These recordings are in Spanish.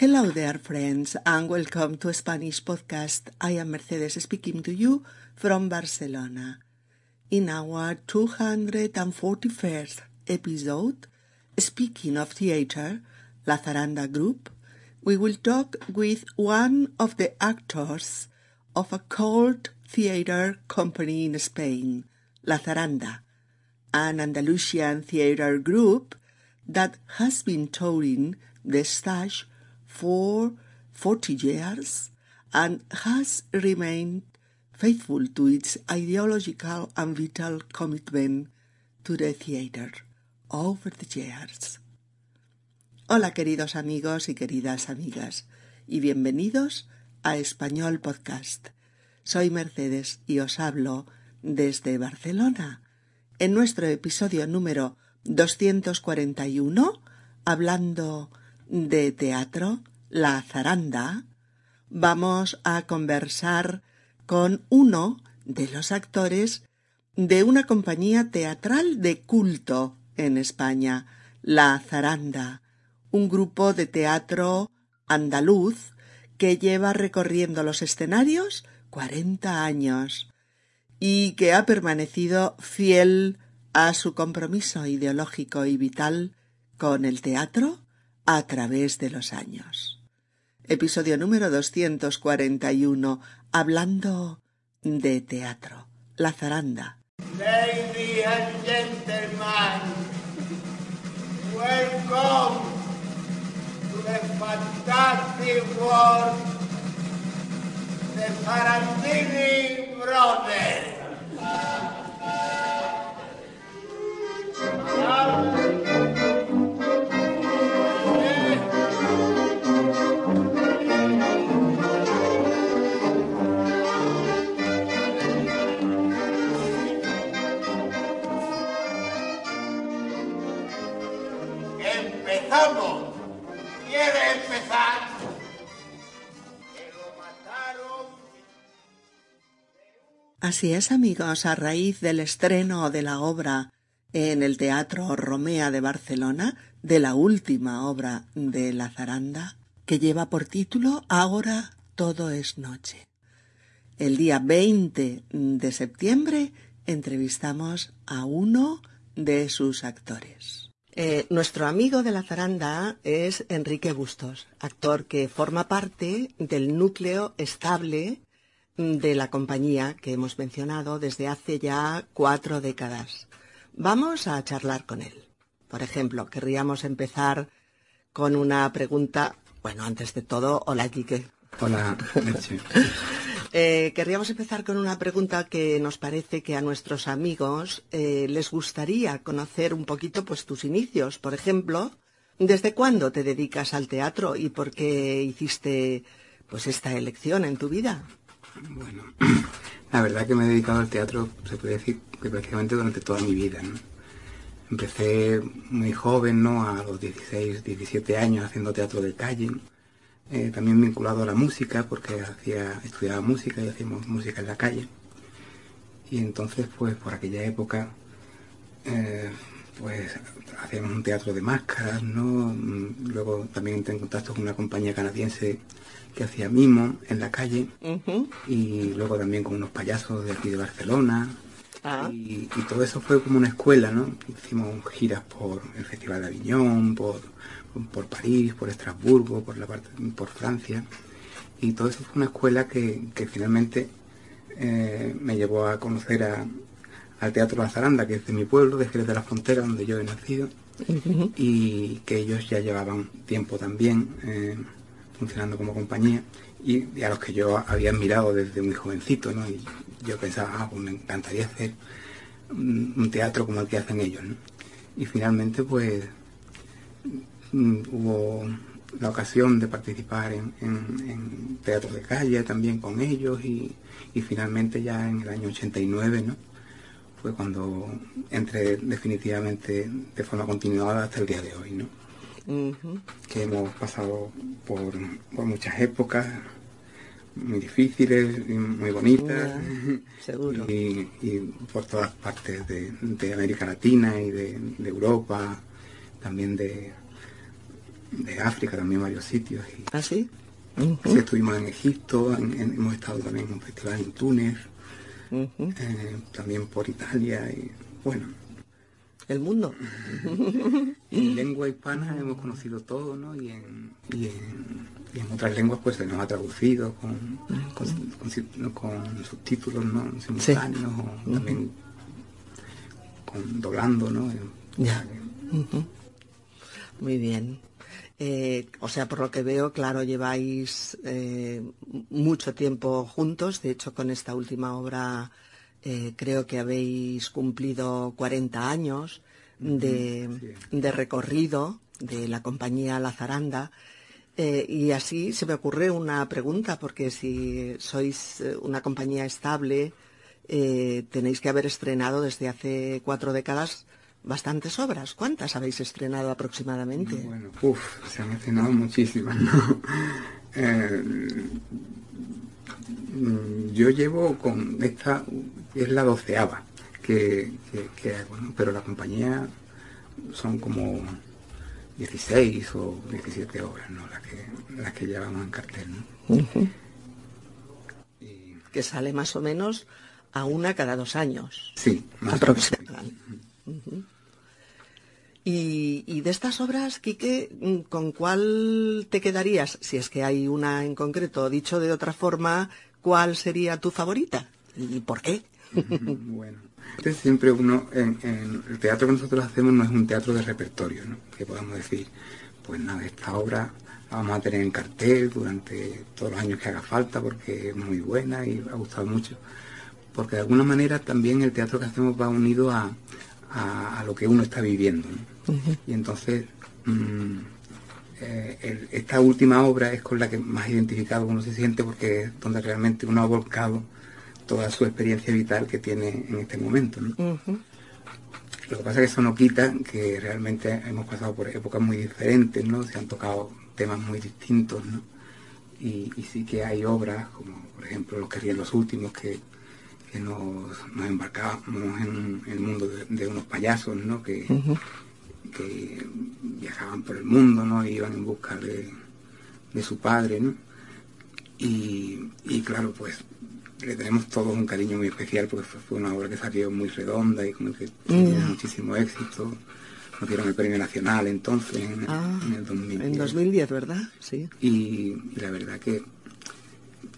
Hello there, friends, and welcome to Spanish Podcast. I am Mercedes speaking to you from Barcelona. In our 241st episode, speaking of theater, La Zaranda Group, we will talk with one of the actors of a cult theater company in Spain, La Zaranda, an Andalusian theater group that has been touring the stage for 40 years and has remained faithful to its ideological and vital commitment to the theater over the years. Hola queridos amigos y queridas amigas y bienvenidos a Español Podcast. Soy Mercedes y os hablo desde Barcelona en nuestro episodio número 241 hablando de teatro, La Zaranda, vamos a conversar con uno de los actores de una compañía teatral de culto en España, La Zaranda, un grupo de teatro andaluz que lleva recorriendo los escenarios cuarenta años y que ha permanecido fiel a su compromiso ideológico y vital con el teatro a través de los años. Episodio número 241, hablando de teatro. La zaranda. Ladies and gentlemen, welcome to the fantastic world, the Sarandini Brothers. Así es, amigos, a raíz del estreno de la obra en el Teatro Romea de Barcelona, de la última obra de La Zaranda, que lleva por título Ahora todo es noche. El día 20 de septiembre entrevistamos a uno de sus actores. Eh, nuestro amigo de la zaranda es Enrique Bustos, actor que forma parte del núcleo estable de la compañía que hemos mencionado desde hace ya cuatro décadas. Vamos a charlar con él. Por ejemplo, querríamos empezar con una pregunta. Bueno, antes de todo, hola Quique. Hola. Eh, querríamos empezar con una pregunta que nos parece que a nuestros amigos eh, les gustaría conocer un poquito pues tus inicios. Por ejemplo, ¿desde cuándo te dedicas al teatro y por qué hiciste pues esta elección en tu vida? Bueno, la verdad que me he dedicado al teatro, se puede decir que prácticamente durante toda mi vida, ¿no? Empecé muy joven, ¿no? A los 16, 17 años haciendo teatro de calle. Eh, también vinculado a la música, porque hacía, estudiaba música y hacíamos música en la calle. Y entonces, pues por aquella época, eh, pues hacíamos un teatro de máscaras, ¿no? Mm, Luego también entré en contacto con una compañía canadiense que hacía mimo en la calle. Y luego también con unos payasos de aquí de Barcelona. Ah. Y, y todo eso fue como una escuela, ¿no? Hicimos giras por el Festival de Aviñón, por, por París, por Estrasburgo, por la parte, por Francia. Y todo eso fue una escuela que, que finalmente eh, me llevó a conocer a- al Teatro La Zaranda, que es de mi pueblo, de Jerez de la Frontera, donde yo he nacido, y que ellos ya llevaban tiempo también eh, funcionando como compañía y, a los que yo había admirado desde muy jovencito, ¿no? Y yo pensaba, ah, pues me encantaría hacer un, teatro como el que hacen ellos, ¿no? Y finalmente, pues, mm, hubo la ocasión de participar en, en, en teatro de calle también con ellos y, y finalmente ya en el año 89, ¿no? Fue cuando entré definitivamente de forma continuada hasta el día de hoy, ¿no? Que hemos pasado por, por muchas épocas muy difíciles y muy bonitas seguro. y, y por todas partes de, de América Latina y de, de Europa también de de África, también varios sitios. Y, ¿Ah, sí? sí, estuvimos en Egipto, en- en- hemos estado también en un festival en Túnez, eh, también por Italia y bueno, El mundo. en lengua hispana hemos conocido todo, ¿no? Y en, y en, y en otras lenguas pues se nos ha traducido con, con, subtítulos, ¿no? Simultáneos o también con doblando, ¿no? Ya. Muy bien. Eh, o sea, por lo que veo, claro, lleváis eh, mucho tiempo juntos. De hecho, con esta última obra eh, creo que habéis cumplido 40 años de, de recorrido de la compañía La Zaranda. Eh, y así se me ocurre una pregunta, porque si sois eh, una compañía estable, eh, tenéis que haber estrenado desde hace cuatro décadas bastantes obras. ¿Cuántas habéis estrenado aproximadamente? Bueno, uff, se han estrenado muchísimas, ¿no? Eh, yo llevo con esta, es la doceava que, que, que hago, ¿no? Pero la compañía son como 16 o 17 obras, ¿no? Las que, las que llevamos en cartel, ¿no? Y, Que sale más o menos a una cada dos años. sí, más o menos. aproximadamente. Y, de estas obras, Quique, mm, ¿con cuál te quedarías? Si es que hay una en concreto, dicho de otra forma, ¿cuál sería tu favorita? ¿Y por qué? Bueno, entonces siempre uno, el teatro que nosotros hacemos no es un teatro de repertorio, ¿no? Que podamos decir, pues nada, esta obra la vamos a tener en cartel durante todos los años que haga falta porque es muy buena y ha gustado mucho. Porque de alguna manera también el teatro que hacemos va unido a, a- a lo que uno está viviendo. ¿no? Y entonces, mm, eh, el- esta última obra es con la que más identificado uno se siente porque es donde realmente uno ha volcado toda su experiencia vital que tiene en este momento. Lo que pasa es que eso no quita que realmente hemos pasado por épocas muy diferentes, ¿no? Se han tocado temas muy distintos, ¿no? Y, y sí que hay obras, como por ejemplo Los que ríen los últimos, que nos, nos embarcábamos en el mundo de, de unos payasos, ¿no? Que, que viajaban por el mundo, ¿no? Y iban en busca de, de su padre, ¿no? Y, y claro, pues le tenemos todos un cariño muy especial porque fue, fue una obra que salió muy redonda y con que tuvimos muchísimo éxito. Nos dieron el premio nacional entonces, en, Ah, en el 2010. en 2010, ¿verdad? Sí. Y, y la verdad que,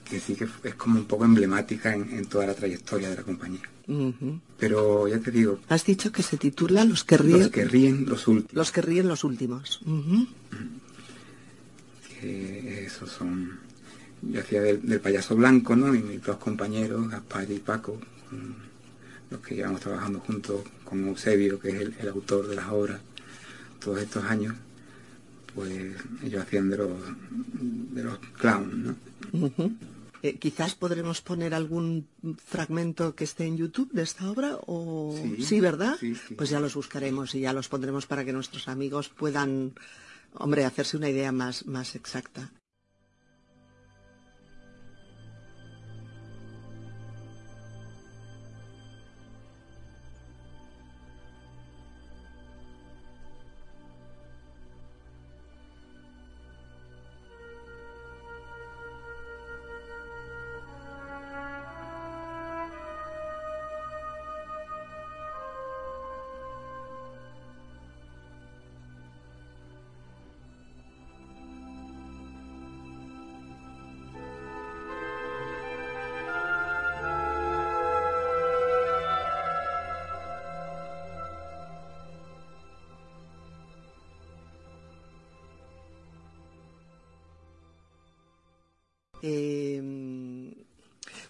que sí que es como un poco emblemática en, en toda la trayectoria de la compañía. Pero ya te digo, Has dicho que se titula Los que ríen los que ríen los últimos. los, que ríen los últimos. Que esos son yo hacía del, del payaso blanco no y mis dos compañeros Gaspar y Paco los que llevamos trabajando juntos con Eusebio que es el, el autor de las obras todos estos años pues ellos hacían de los de los clowns no. Eh, quizás podremos poner algún fragmento que esté en YouTube de esta obra o Sí, ¿verdad? sí, sí. Pues ya los buscaremos y ya los pondremos para que nuestros amigos puedan, hombre, hacerse una idea más, más exacta.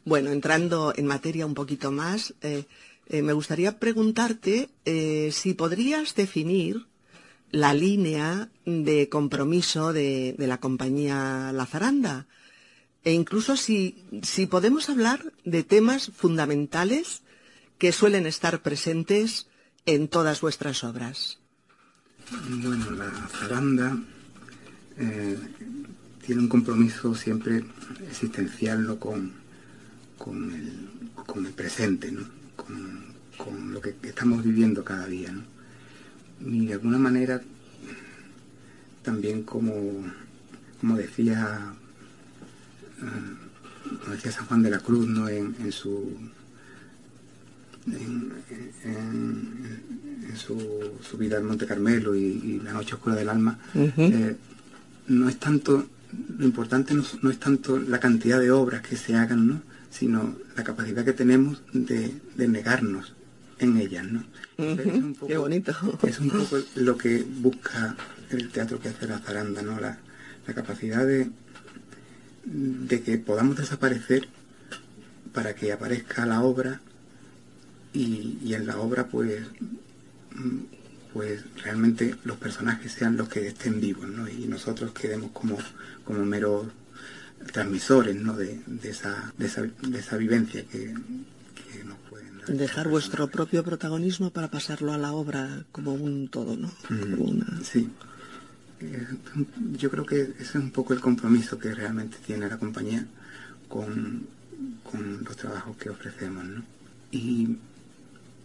Bueno, entrando en materia un poquito más, eh, eh, me gustaría preguntarte eh, si podrías definir la línea de compromiso de, la compañía La Zaranda e incluso si, podemos hablar de temas fundamentales que suelen estar presentes en todas vuestras obras. Bueno, la zaranda tiene un compromiso siempre existencial con, con, el, con el presente, ¿no? con, con lo que estamos viviendo cada día. ¿no? Y de alguna manera también como, como decía, eh, como decía San Juan de la Cruz, ¿no? en, su en, su, vida en Monte Carmelo y, la noche oscura del alma, eh, no es tanto, lo importante no, es tanto la cantidad de obras que se hagan, ¿no? Sino la capacidad que tenemos de, negarnos en ellas. ¿no? Qué bonito. Es un poco lo que busca el teatro que hace la zaranda, ¿no? la, capacidad de, de que podamos desaparecer para que aparezca la obra y, y en la obra pues pues realmente los personajes sean los que estén vivos, ¿no? Y nosotros quedemos como, como meros transmisores, ¿no? De, esa, de, esa, de esa vivencia que, nos pueden dar. Dejar vuestro propio protagonismo para pasarlo a la obra como un todo, ¿no? Sí. Eh, yo creo que ese es un poco el compromiso que realmente tiene la compañía con, con los trabajos que ofrecemos, ¿no? Y,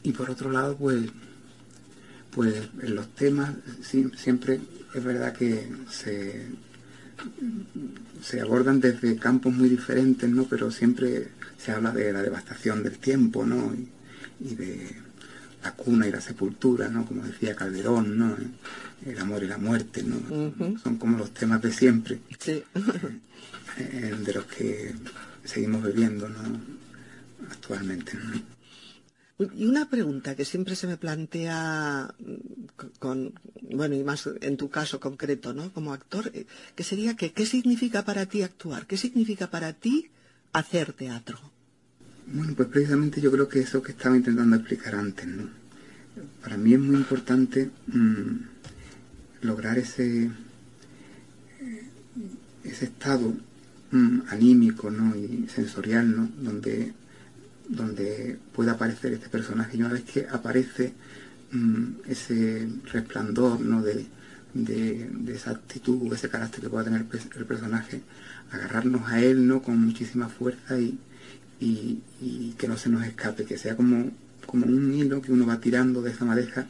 y por otro lado, pues pues en los temas siempre es verdad que se, se abordan desde campos muy diferentes, ¿no? Pero siempre se habla de la devastación del tiempo, ¿no? Y, de la cuna y la sepultura, ¿no? Como decía Calderón, ¿no? El amor y la muerte, ¿no? Son como los temas de siempre, sí. Eh, de los que seguimos viviendo, ¿no? Actualmente, y una pregunta que siempre se me plantea con, bueno, y más en tu caso concreto, ¿no? Como actor, eh, que sería que, ¿qué significa para ti actuar? ¿Qué significa para ti hacer teatro? Bueno, pues precisamente yo creo que eso que estaba intentando explicar antes, ¿no? Para mí es muy importante mm, lograr ese, ese estado mm, anímico, ¿no? Y sensorial, ¿no? Donde donde puede aparecer este personaje y una vez que aparece mm, ese resplandor ¿no? de, esa actitud, ese carácter que pueda tener el, personaje, agarrarnos a él ¿no? con muchísima fuerza y, que no se nos escape, que sea como, como un hilo que uno va tirando de esa madeja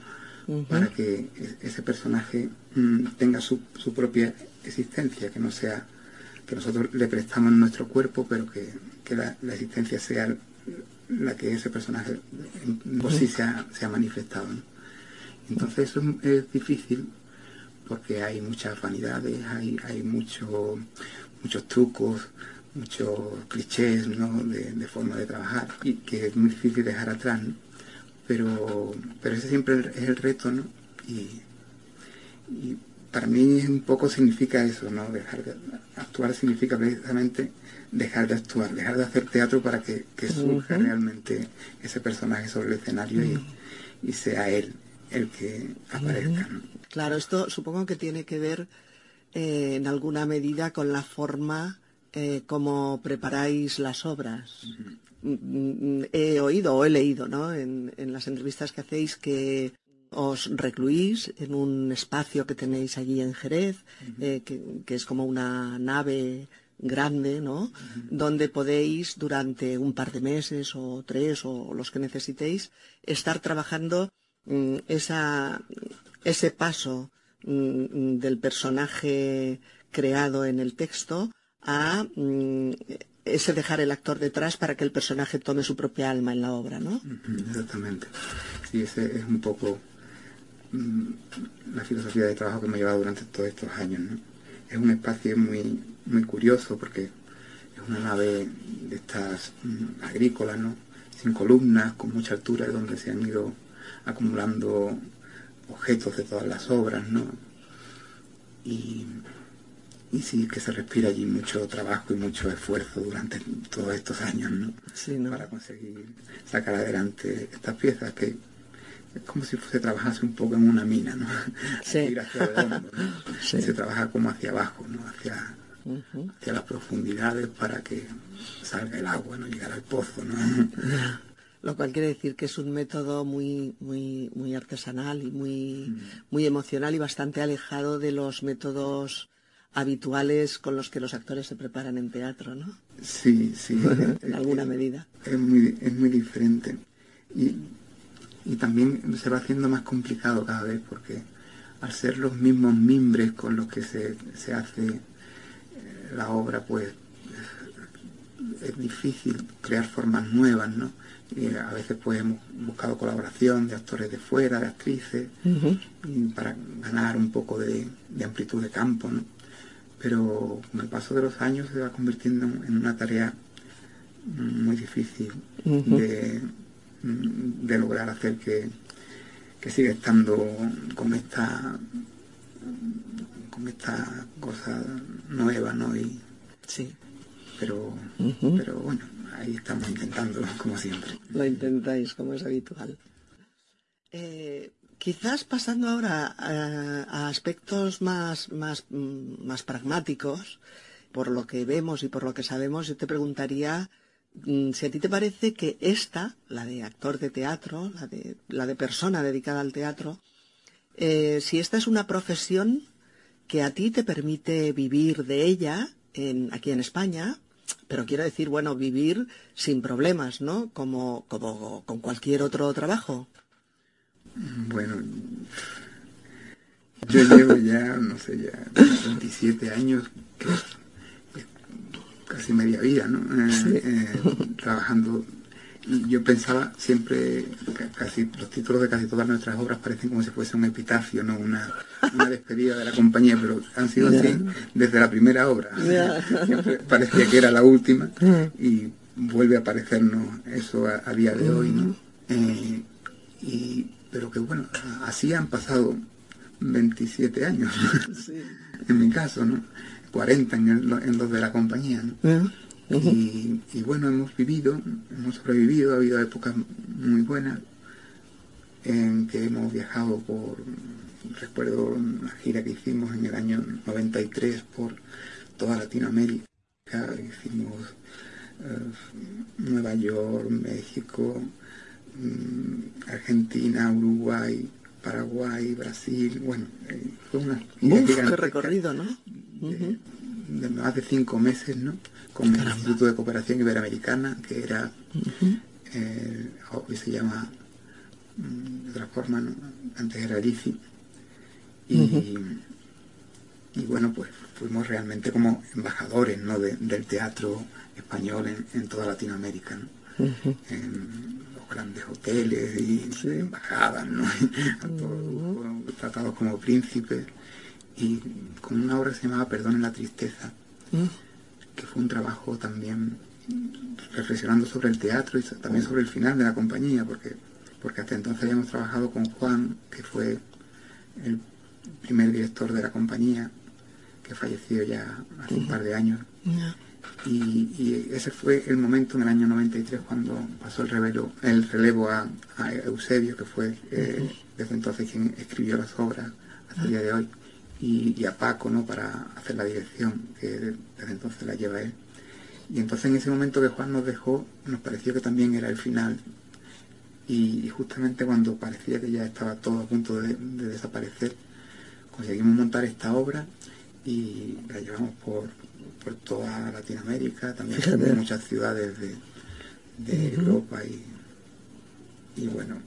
para que ese personaje mm, tenga su, propia existencia, que no sea que nosotros le prestamos nuestro cuerpo, pero que, la, la, existencia sea la que ese personaje por sí se ha, manifestado. Entonces eso es, difícil porque hay muchas vanidades, hay, hay mucho, muchos trucos, muchos clichés de, forma de trabajar y que es muy difícil dejar atrás. Pero, pero ese siempre es el reto ¿no? y para mí un poco significa eso, ¿no? Dejar de actuar significa precisamente dejar de actuar, dejar de hacer teatro para que, surja realmente ese personaje sobre el escenario y, sea él el que aparezca. Claro, esto supongo que tiene que ver eh, en alguna medida con la forma eh, como preparáis las obras. Mm, mm, he oído o he leído ¿no? en, las entrevistas que hacéis que os recluís en un espacio que tenéis allí en Jerez, eh, que, es como una nave grande, ¿no? Donde podéis durante un par de meses o tres o los que necesitéis estar trabajando mm, esa, ese paso mm, del personaje creado en el texto a mm, ese dejar el actor detrás para que el personaje tome su propia alma en la obra, ¿no? Exactamente. Sí, ese es un poco la filosofía de trabajo que me ha llevado durante todos estos años, ¿no? Es un espacio muy muy curioso porque es una nave de estas mm, agrícolas, ¿no? Sin columnas, con mucha altura, donde se han ido acumulando objetos de todas las obras, ¿no? Y, y sí que se respira allí mucho trabajo y mucho esfuerzo durante todos estos años, ¿no? Para conseguir sacar adelante estas piezas que es como si se trabajase un poco en una mina, ¿no? Sí. Se trabaja como hacia abajo, ¿no? Hacia, hacia las profundidades para que salga el agua, no llegar al pozo, ¿no? Lo cual quiere decir que es un método muy, muy, muy artesanal y muy, mm. muy emocional y bastante alejado de los métodos habituales con los que los actores se preparan en teatro, ¿no? Sí, sí. en alguna medida. Es muy, es muy diferente. Y, y también se va haciendo más complicado cada vez porque al ser los mismos mimbres con los que se, se hace eh, la obra, pues es difícil crear formas nuevas, ¿no? Y a veces pues hemos buscado colaboración de actores de fuera, de actrices, para ganar un poco de, amplitud de campo, ¿no? Pero con el paso de los años se va convirtiendo en una tarea muy difícil de, de, lograr hacer que, que siga estando con esta con esta cosa nueva, ¿no? Y, sí pero, pero bueno, ahí estamos intentando, como siempre. Lo intentáis, como es habitual. Eh, quizás pasando ahora a, aspectos más, más, mm, más pragmáticos, por lo que vemos y por lo que sabemos, yo te preguntaría si a ti te parece que esta, la de actor de teatro, la de, la de persona dedicada al teatro, eh, si esta es una profesión que a ti te permite vivir de ella en, aquí en España, pero quiero decir, bueno, vivir sin problemas, ¿no? Como, como con cualquier otro trabajo. Bueno, yo llevo ya, no sé, ya 27 años, casi media vida, ¿no? Eh, eh, trabajando yo pensaba siempre, casi los títulos de casi todas nuestras obras parecen como si fuese un epitafio, no una, despedida de la compañía, pero han sido así desde la primera obra. parecía que era la última mm. y vuelve a parecernos eso a, día de hoy, ¿no? Mm. Eh, y, pero que bueno, así han pasado 27 años, en mi caso, ¿no? 40 en, los de la compañía, ¿no? Y, bueno, hemos vivido, hemos sobrevivido, ha habido épocas muy buenas en que hemos viajado por, recuerdo una gira que hicimos en el año 93 por toda Latinoamérica, hicimos eh, Nueva York, México, mm, Argentina, Uruguay, Paraguay, Brasil, bueno, eh, fue una gira recorrido, ¿no? de más de cinco meses, ¿no? con el Instituto de Cooperación Iberoamericana, que era, eh, hoy se llama mm, de otra forma, antes era IFI. Y, y, bueno, pues fuimos realmente como embajadores ¿no? del teatro español en, toda Latinoamérica, los grandes hoteles y embajadas, ¿no? tratados como príncipes y con una obra que se llamaba Perdón en la Tristeza, que fue un trabajo también reflexionando sobre el teatro y también sobre el final de la compañía, porque, porque hasta entonces habíamos trabajado con Juan, que fue el primer director de la compañía, que falleció ya hace un par de años. Y, ese fue el momento en el año 93 cuando pasó el, relevo, el relevo a, Eusebio, que fue eh, desde entonces quien escribió las obras hasta el día de hoy y, a Paco ¿no? para hacer la dirección, que desde entonces la lleva él. Y entonces en ese momento que Juan nos dejó, nos pareció que también era el final. Y, justamente cuando parecía que ya estaba todo a punto de, desaparecer, conseguimos montar esta obra y la llevamos por, por toda Latinoamérica, también en muchas ciudades de, de Europa y, y bueno,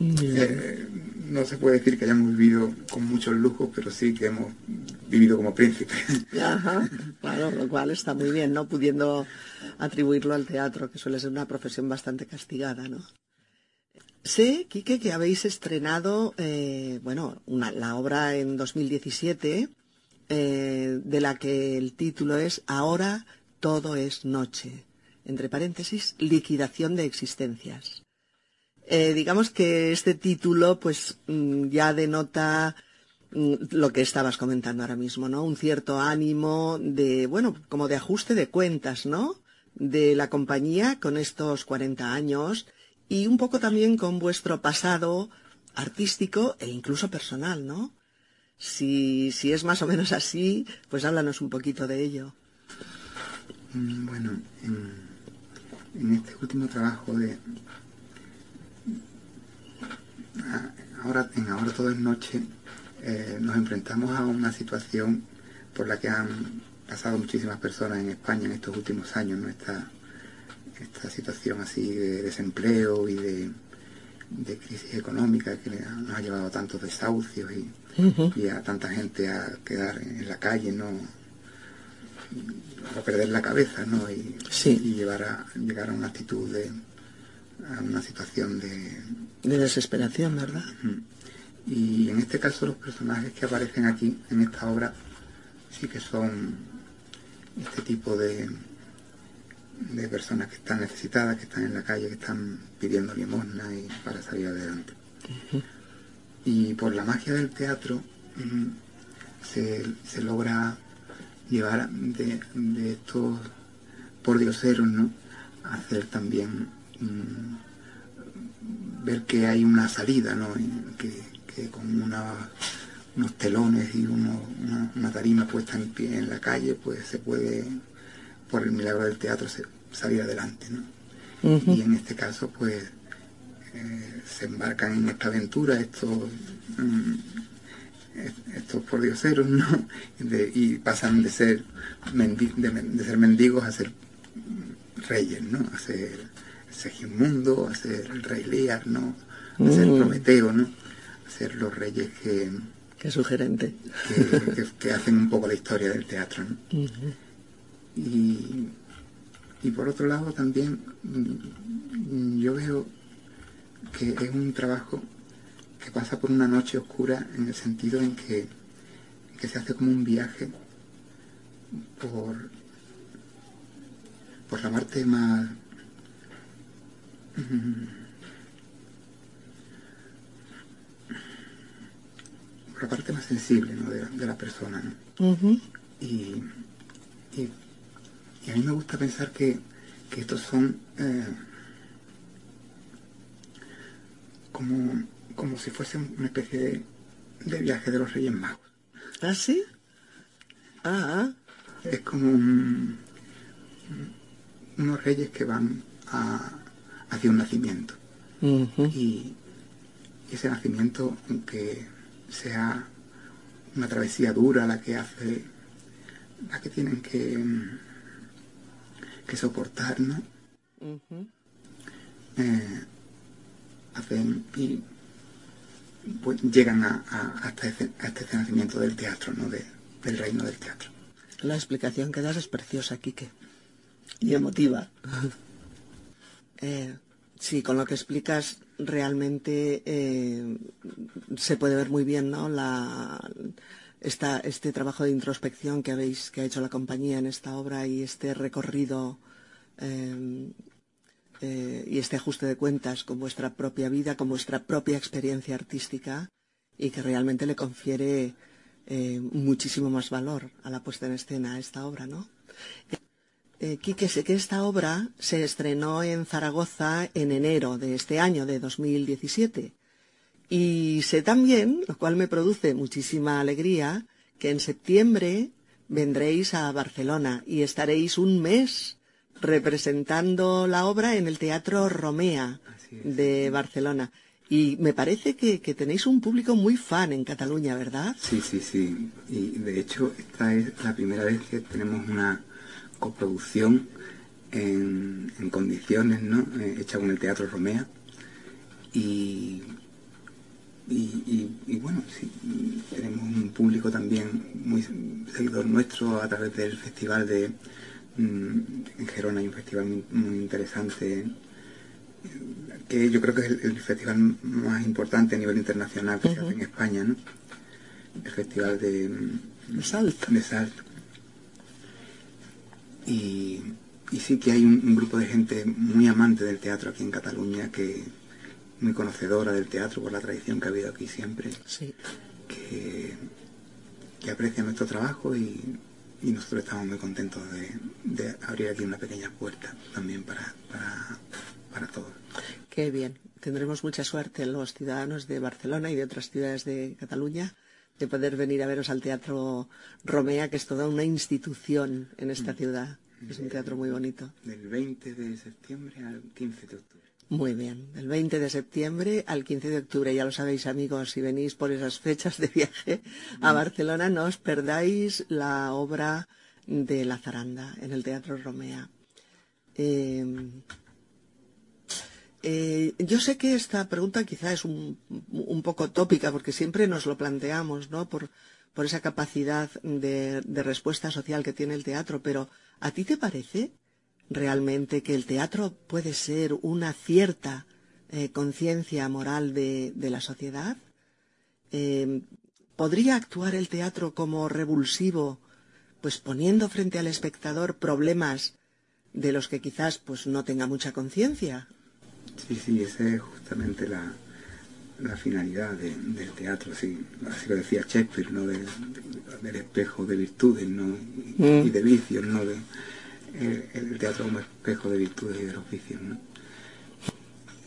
eh, no se puede decir que hayamos vivido con muchos lujos, pero sí que hemos vivido como príncipes. Ajá, claro, lo cual está muy bien, ¿no? Pudiendo atribuirlo al teatro, que suele ser una profesión bastante castigada, ¿no? Sé, Quique, que habéis estrenado, eh, bueno, una, la obra en 2017, eh, de la que el título es Ahora todo es noche. Entre paréntesis, liquidación de existencias. Eh, digamos que este título pues mm, ya denota mm, lo que estabas comentando ahora mismo, ¿no? Un cierto ánimo de, bueno, como de ajuste de cuentas, ¿no? De la compañía con estos 40 años y un poco también con vuestro pasado artístico e incluso personal, ¿no? Si, si es más o menos así, pues háblanos un poquito de ello. Mm, bueno, en este último trabajo de, ahora, en Ahora todo es noche, eh, nos enfrentamos a una situación por la que han pasado muchísimas personas en España en estos últimos años, ¿no? Esta, esta situación así de desempleo y de, de crisis económica que nos ha llevado a tantos desahucios y, y, a tanta gente a quedar en la calle, ¿no? a perder la cabeza, ¿no? Y, y llevar a, llegar a una actitud de, a una situación de... De desesperación, ¿verdad? Y en este caso los personajes que aparecen aquí, en esta obra, sí que son este tipo de, de personas que están necesitadas, que están en la calle, que están pidiendo limosna y para salir adelante. Y por la magia del teatro se, se logra llevar de, de estos pordioseros, ¿no? hacer también mm, ver que hay una salida, ¿no? que, con unos telones y una, tarima puesta en pie en la calle, pues se puede, por el milagro del teatro, salir adelante, ¿no? Y en este caso, pues, eh, se embarcan en esta aventura estos mm, estos pordioseros, ¿no? y pasan de ser, de, ser mendigos a ser reyes, ¿no? A ser Segismundo, a ser el rey Lear, ¿no? A ser mm. Prometeo, ¿no? A ser los reyes que... Qué sugerente. Que, hacen un poco la historia del teatro, ¿no? Y, y por otro lado también mm, yo veo que es un trabajo que pasa por una noche oscura en el sentido en que, se hace como un viaje por, por la parte más por la parte más sensible de, la persona y, a mí me gusta pensar que, estos son eh, como como si fuese una especie de, viaje de los Reyes Magos. ¿Ah, sí? Ah. Es como unos reyes que van hacia un nacimiento. y, ese nacimiento, aunque sea una travesía dura la que hace, la que tienen que, que soportar, ¿no? Eh, hacen y pues, llegan a, hasta, este, este nacimiento del teatro, ¿no? del reino del teatro. La explicación que das es preciosa, Quique. Y emotiva. eh, sí, con lo que explicas realmente eh, se puede ver muy bien, ¿no? La, este trabajo de introspección que habéis, que ha hecho la compañía en esta obra y este recorrido eh, eh, y este ajuste de cuentas con vuestra propia vida, con vuestra propia experiencia artística y que realmente le confiere eh, muchísimo más valor a la puesta en escena a esta obra, ¿no? Eh, Quique, sé que esta obra se estrenó en Zaragoza en enero de este año, de 2017. Y sé también, lo cual me produce muchísima alegría, que en septiembre vendréis a Barcelona y estaréis un mes representando la obra en el Teatro Romea de Barcelona. Y me parece que, tenéis un público muy fan en Cataluña, ¿verdad? Sí, sí, sí. Y de hecho esta es la primera vez que tenemos una coproducción en, condiciones, ¿no? Eh, hecha con el Teatro Romea. Y, y, bueno, sí, tenemos un público también muy seguidor nuestro a través del Festival de, Mm, en Gerona hay un festival muy, interesante que yo creo que es el, festival más importante a nivel internacional que se hace en España, ¿no? El festival de, de Salto. De Salto. Y, sí que hay un, grupo de gente muy amante del teatro aquí en Cataluña, que muy conocedora del teatro por la tradición que ha habido aquí siempre, sí. que, que aprecia nuestro trabajo y, y nosotros estamos muy contentos de, abrir aquí una pequeña puerta también para, para, todos. Qué bien. Tendremos mucha suerte los ciudadanos de Barcelona y de otras ciudades de Cataluña de poder venir a veros al Teatro Romea, que es toda una institución en esta mm. ciudad. Es un teatro muy bonito. Del 20 de septiembre al 15 de octubre. Muy bien, del 20 de septiembre al 15 de octubre, ya lo sabéis amigos, si venís por esas fechas de viaje a Barcelona, no os perdáis la obra de La Zaranda en el Teatro Romea. Em, Eh, yo sé que esta pregunta quizá es un, un, poco tópica porque siempre nos lo planteamos, ¿no? Por, por esa capacidad de, de, respuesta social que tiene el teatro, pero ¿a ti te parece realmente que el teatro puede ser una cierta eh, conciencia moral de, de, la sociedad? Eh, ¿Podría actuar el teatro como revulsivo, pues poniendo frente al espectador problemas de los que quizás pues no tenga mucha conciencia? Sí, sí, esa es justamente la, la finalidad del teatro, sí, así lo decía Shakespeare, ¿no? del espejo de virtudes ¿no? Mm. y de vicios, ¿no? De, el, teatro como espejo de virtudes y de los vicios. ¿no?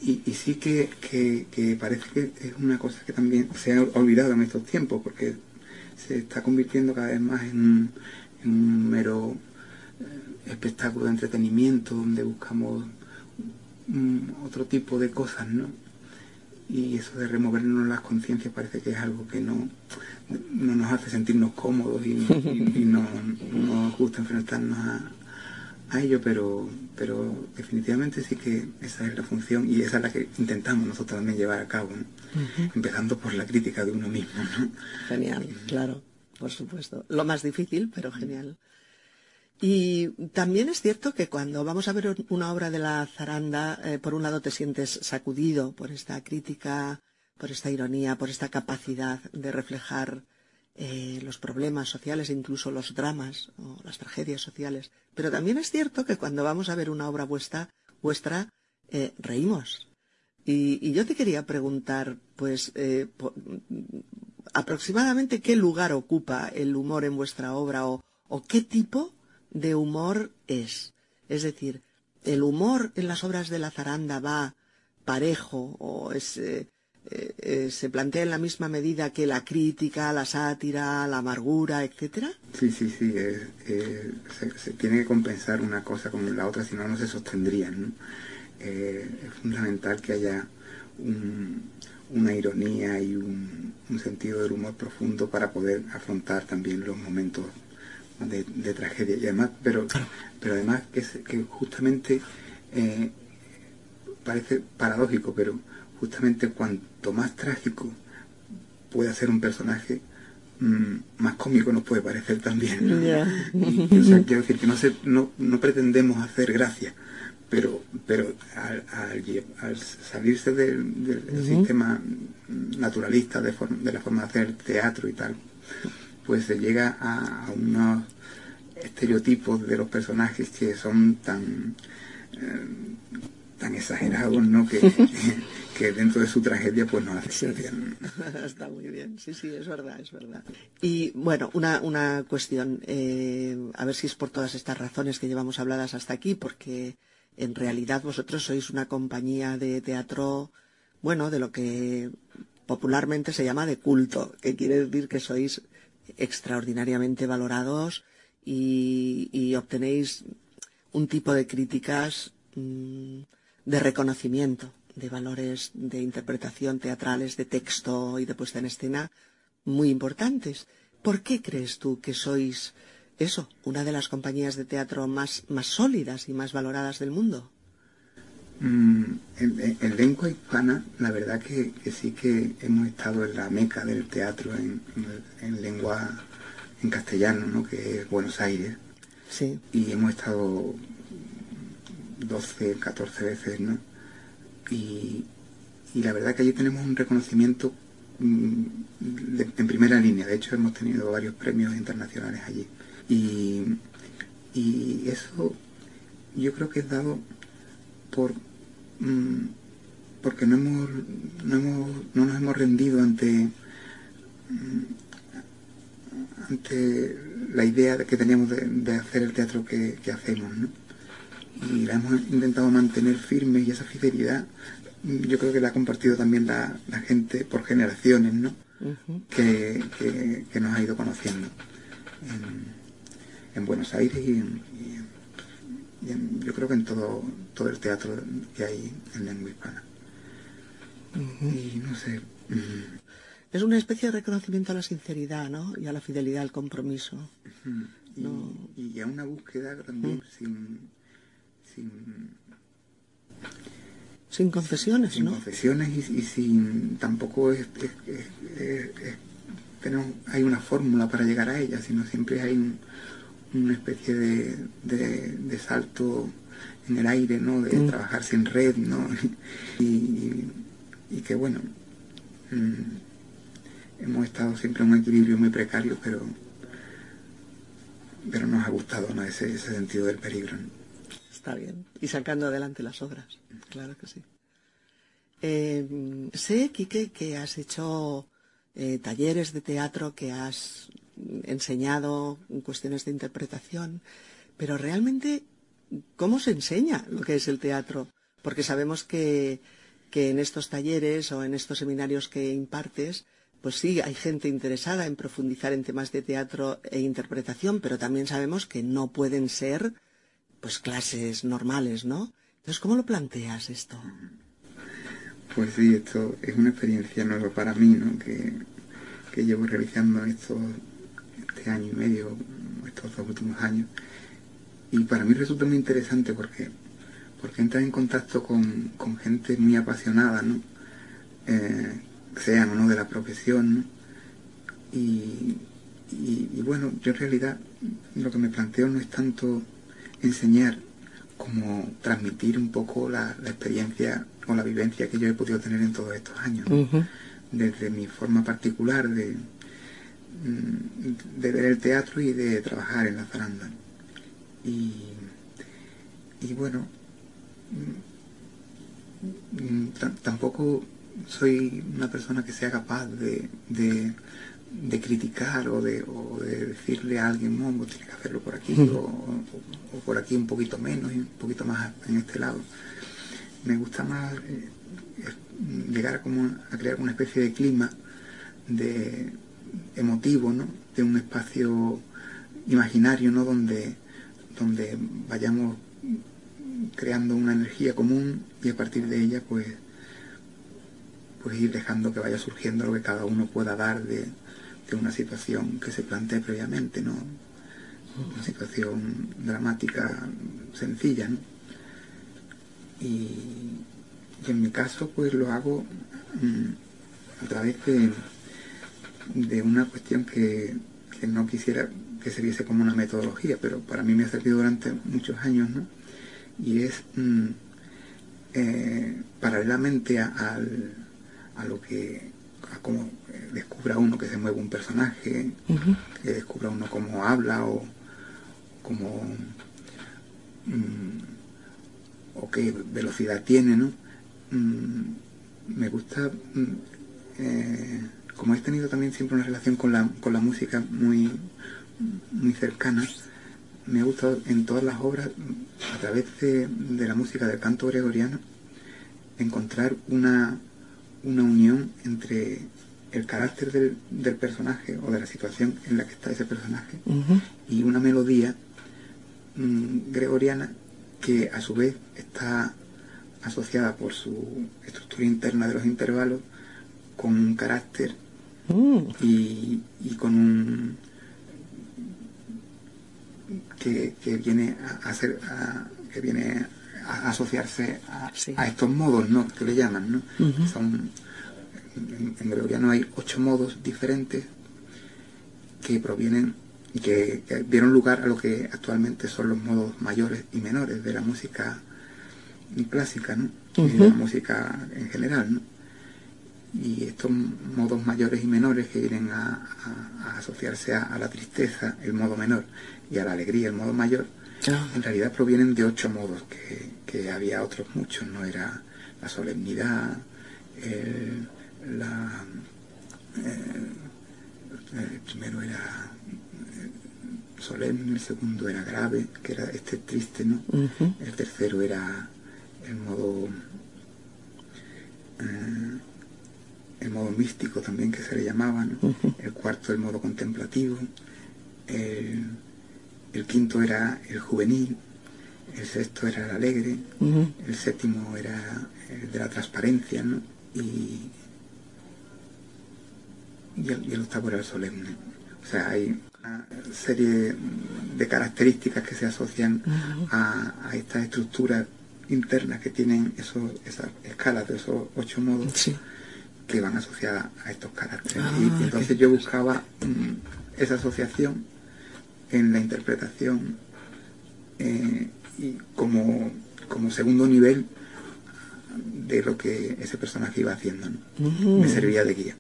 Y, sí que, que, parece que es una cosa que también se ha olvidado en estos tiempos, porque se está convirtiendo cada vez más en, un mero eh, espectáculo de entretenimiento donde buscamos otro tipo de cosas, ¿no? Y eso de removernos las conciencias parece que es algo que no, no nos hace sentirnos cómodos y, no, nos gusta enfrentarnos a, a ello, pero, pero definitivamente sí que esa es la función y esa es la que intentamos nosotros también llevar a cabo, empezando por la crítica de uno mismo. Genial, claro, por supuesto. Lo más difícil, pero genial. Y también es cierto que cuando vamos a ver una obra de la zaranda, eh, por un lado te sientes sacudido por esta crítica, por esta ironía, por esta capacidad de reflejar eh, los problemas sociales incluso los dramas o las tragedias sociales. Pero también es cierto que cuando vamos a ver una obra vuestra, vuestra eh, reímos. Y, yo te quería preguntar, pues, aproximadamente qué lugar ocupa el humor en vuestra obra o, qué tipo de humor es. Es decir, el humor en las obras de la zaranda va parejo o es, eh, eh, se plantea en la misma medida que la crítica, la sátira, la amargura, etcétera? Sí, sí, sí. se, tiene que compensar una cosa con la otra, si no, no se sostendrían. Eh, es fundamental que haya una ironía y un, un, sentido del humor profundo para poder afrontar también los momentos de, tragedia y además pero pero además que, que justamente eh, parece paradójico pero justamente cuanto más trágico puede ser un personaje mm, más cómico nos puede parecer también quiero decir que no, se, no, no pretendemos hacer gracia pero pero al, al, salirse del, sistema naturalista de, de la forma de hacer teatro y tal pues se llega a, unos estereotipos de los personajes que son tan eh, tan exagerados, ¿no? Que, que, dentro de su tragedia pues no hace Está muy bien, sí, sí, es verdad, es verdad. Y bueno, una, una cuestión, eh, a ver si es por todas estas razones que llevamos habladas hasta aquí, porque en realidad vosotros sois una compañía de teatro, bueno, de lo que popularmente se llama de culto, que quiere decir que sois extraordinariamente valorados y, obtenéis un tipo de críticas mm, de reconocimiento de valores de interpretación teatrales, de texto y de puesta en escena muy importantes. ¿Por qué crees tú que sois eso, una de las compañías de teatro más, más sólidas y más valoradas del mundo? Mm, en, lengua hispana, la verdad que, sí que hemos estado en la meca del teatro en, lengua en castellano, ¿no? que es Buenos Aires. Sí. Y hemos estado 12, 14 veces, ¿no? Y, la verdad que allí tenemos un reconocimiento mm, en primera línea. De hecho, hemos tenido varios premios internacionales allí. Y, y eso yo creo que es dado por Mm, porque no hemos, no hemos, no nos hemos rendido ante mm, ante la idea que teníamos de, hacer el teatro que, hacemos ¿no? Y la hemos intentado mantener firme y esa fidelidad mm, yo creo que la ha compartido también la, gente por generaciones ¿no? que, nos ha ido conociendo en, Buenos Aires y en, yo creo que en todo, todo el teatro que hay en lengua hispana. Y no sé. Es una especie de reconocimiento a la sinceridad, ¿no? Y a la fidelidad al compromiso. y, a una búsqueda también sin, sin, Sin concesiones, sin ¿no? concesiones y, sin tampoco es, hay una fórmula para llegar a ella, sino siempre hay una especie de, de, salto en el aire, ¿no? De mm. trabajar sin red, ¿no? y, y, que bueno, mm, hemos estado siempre en un equilibrio muy precario, pero pero nos ha gustado ¿no? ese, ese sentido del peligro. Está bien. Y sacando adelante las obras, claro que sí. Eh, sé, Quique, que has hecho eh, talleres de teatro, que has enseñado cuestiones de interpretación, pero realmente, ¿cómo se enseña lo que es el teatro? Porque sabemos que, que en estos talleres o en estos seminarios que impartes, pues sí, hay gente interesada en profundizar en temas de teatro e interpretación, pero también sabemos que no pueden ser pues clases normales, ¿no? Entonces, ¿cómo lo planteas esto? Pues sí, esto es una experiencia nueva para mí, ¿no? Que, llevo realizando estos, este año y medio, estos dos últimos años. Y para mí resulta muy interesante porque, porque entras en contacto con, gente muy apasionada, ¿no? Eh, sean o no de la profesión, Y, y, bueno, yo en realidad lo que me planteo no es tanto enseñar como transmitir un poco la, experiencia o la vivencia que yo he podido tener en todos estos años, desde mi forma particular de, mm, de ver el teatro y de trabajar en la zaranda. Y, y bueno, mm, mm, tampoco soy una persona que sea capaz de, de, criticar o de, o de, decirle a alguien, no, vos tienes que hacerlo por aquí o, por aquí un poquito menos y un poquito más en este lado. Me gusta más eh, llegar a, como a crear una especie de clima de emotivo, ¿no? de un espacio imaginario ¿no? donde, donde vayamos creando una energía común y a partir de ella pues pues ir dejando que vaya surgiendo lo que cada uno pueda dar de, una situación que se plantee previamente, ¿no? Una situación dramática sencilla, ¿no? Y, en mi caso, pues lo hago mm, a través de, de una cuestión que, no quisiera que se viese como una metodología, pero para mí me ha servido durante muchos años, ¿no? Y es mm, eh, paralelamente al, a lo que a cómo eh, descubra uno que se mueve un personaje, que descubra uno cómo habla o cómo mm, o qué velocidad tiene, ¿no? Mm, me gusta mm, eh, como he tenido también siempre una relación con la, con la música muy, muy cercana, me ha gustado en todas las obras, a través de la música del canto gregoriano, encontrar una, una unión entre el carácter del, personaje o de la situación en la que está ese personaje y una melodía mm, gregoriana que a su vez está asociada por su estructura interna de los intervalos con un carácter mm. y, con un que, viene a, hacer que viene asociarse a, estos modos ¿no? que le llaman. ¿no? Son, en, gregoriano hay ocho modos diferentes que provienen y que, dieron lugar a lo que actualmente son los modos mayores y menores de la música clásica ¿no? y de la música en general. ¿no? Y estos modos mayores y menores que vienen a, asociarse a, la tristeza, el modo menor, y a la alegría, el modo mayor, en realidad provienen de ocho modos que, que había otros muchos, no era la solemnidad, el, la, el primero era solemne, el segundo era grave, que era este triste, ¿no? El tercero era el modo eh, el modo místico también que se le llamaba, el cuarto el modo contemplativo, el, el quinto era el juvenil, el sexto era el alegre, el séptimo era el de la transparencia, ¿no? Y, el, octavo era el solemne. O sea, hay una serie de características que se asocian a, esta estructura internas que tienen esos, esas escalas de esos ocho modos Sí. que van asociadas a estos caracteres. Ah, y entonces yo buscaba mm, esa asociación en la interpretación eh, y como, como segundo nivel de lo que ese personaje iba haciendo. ¿no? Me servía de guía.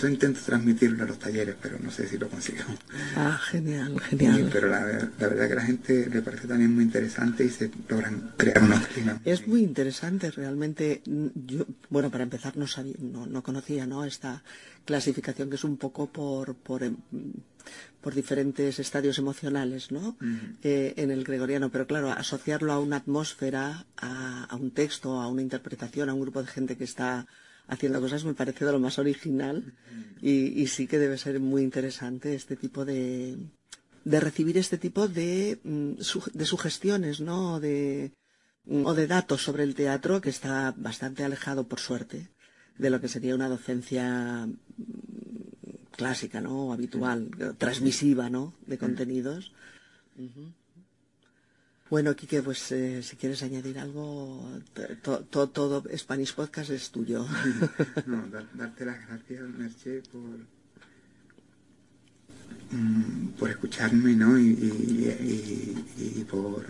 Eso intento transmitirlo a los talleres, pero no sé si lo consigo. Ah, genial, Y- genial. pero la, la verdad que a la gente le parece también muy interesante y se logran crear unos climas. Es muy interesante realmente. Yo, bueno, para empezar no sabía, no, no conocía, ¿no? Esta clasificación que es un poco por por, em, por diferentes estadios emocionales, ¿no? Eh, en el gregoriano, pero claro, asociarlo a una atmósfera, a, a un texto, a una interpretación, a un grupo de gente que está haciendo cosas me parece de lo más original y, y sí que debe ser muy interesante este tipo de de recibir este tipo de, mm, de sugestiones, ¿no? De, mm, o de datos sobre el teatro que está bastante alejado, por suerte, de lo que sería una docencia mm, clásica, ¿no? O habitual, transmisiva, ¿no? De contenidos. Bueno, Quique, pues eh, si quieres añadir algo, to- to- todo Spanish Podcast es tuyo. No, dar- darte las gracias, Merche, por, mm, por escucharme, ¿no? Y, y- y- y por,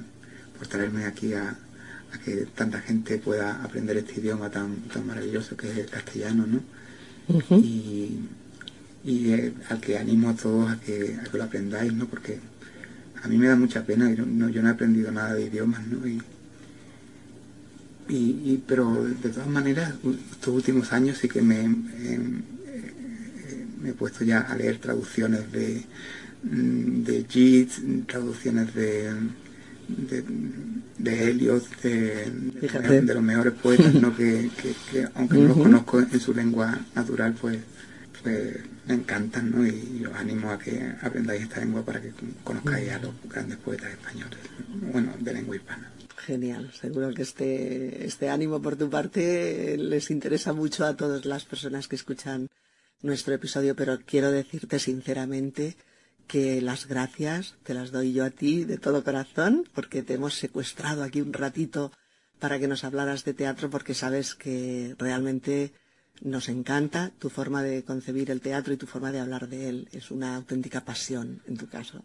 por traerme aquí a, a que tanta gente pueda aprender este idioma tan, tan maravilloso que es el castellano, ¿no? Y, y eh, al que animo a todos a que, a que lo aprendáis, ¿no? Porque a mí me da mucha pena, yo no, yo no he aprendido nada de idiomas, ¿no? Y, y, y- pero de todas maneras, estos últimos años sí que me, em, eh, me he puesto ya a leer traducciones de, mm, de Yeats, traducciones de, de, de Eliot, de, de, Fíjate. de los mejores poetas, ¿no? que, que- que aunque no los conozco en su lengua natural, pues, pues me encantan, ¿no? Y os animo a que aprendáis esta lengua para que conozcáis a los grandes poetas españoles, bueno, de lengua hispana. Genial, seguro que este, este ánimo por tu parte les interesa mucho a todas las personas que escuchan nuestro episodio, pero quiero decirte sinceramente que las gracias te las doy yo a ti de todo corazón, porque te hemos secuestrado aquí un ratito para que nos hablaras de teatro, porque sabes que realmente nos encanta tu forma de concebir el teatro y tu forma de hablar de él. Es una auténtica pasión en tu caso.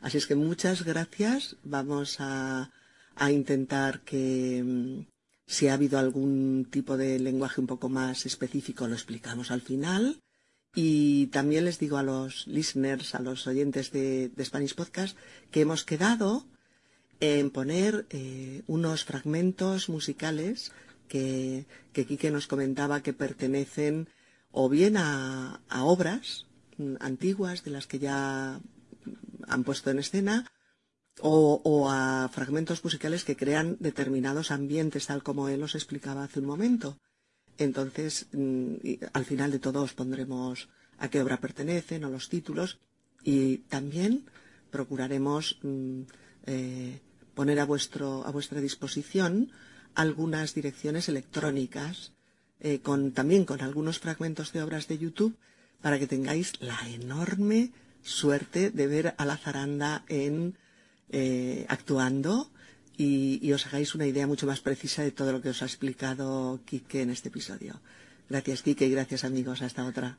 Así es que muchas gracias. Vamos a, intentar que mm, si ha habido algún tipo de lenguaje un poco más específico lo explicamos al final. Y también les digo a los listeners, a los oyentes de, de Spanish Podcast, que hemos quedado en poner eh, unos fragmentos musicales que, que Quique nos comentaba que pertenecen o bien a, a obras mm, antiguas de las que ya han puesto en escena o, a fragmentos musicales que crean determinados ambientes, tal como él os explicaba hace un momento. Entonces, mm, al final de todo os pondremos a qué obra pertenecen o los títulos y también procuraremos mm, eh, poner a, vuestro, a vuestra disposición algunas direcciones electrónicas eh, con, también con algunos fragmentos de obras de YouTube para que tengáis la enorme suerte de ver a la zaranda en eh, actuando y, y os hagáis una idea mucho más precisa de todo lo que os ha explicado Quique en este episodio. Gracias Quique y gracias amigos. Hasta otra.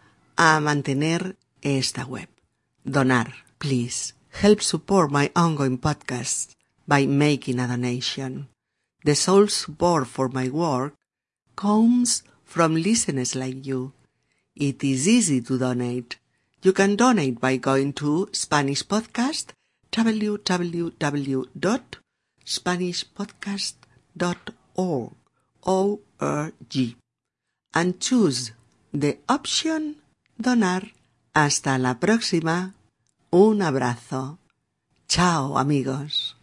a mantener esta web. Donar, please. Help support my ongoing podcast by making a donation. The sole support for my work comes from listeners like you. It is easy to donate. You can donate by going to Spanish Podcast www.spanishpodcast.org O-R-G, and choose the option donar. Hasta la próxima. Un abrazo. Chao amigos.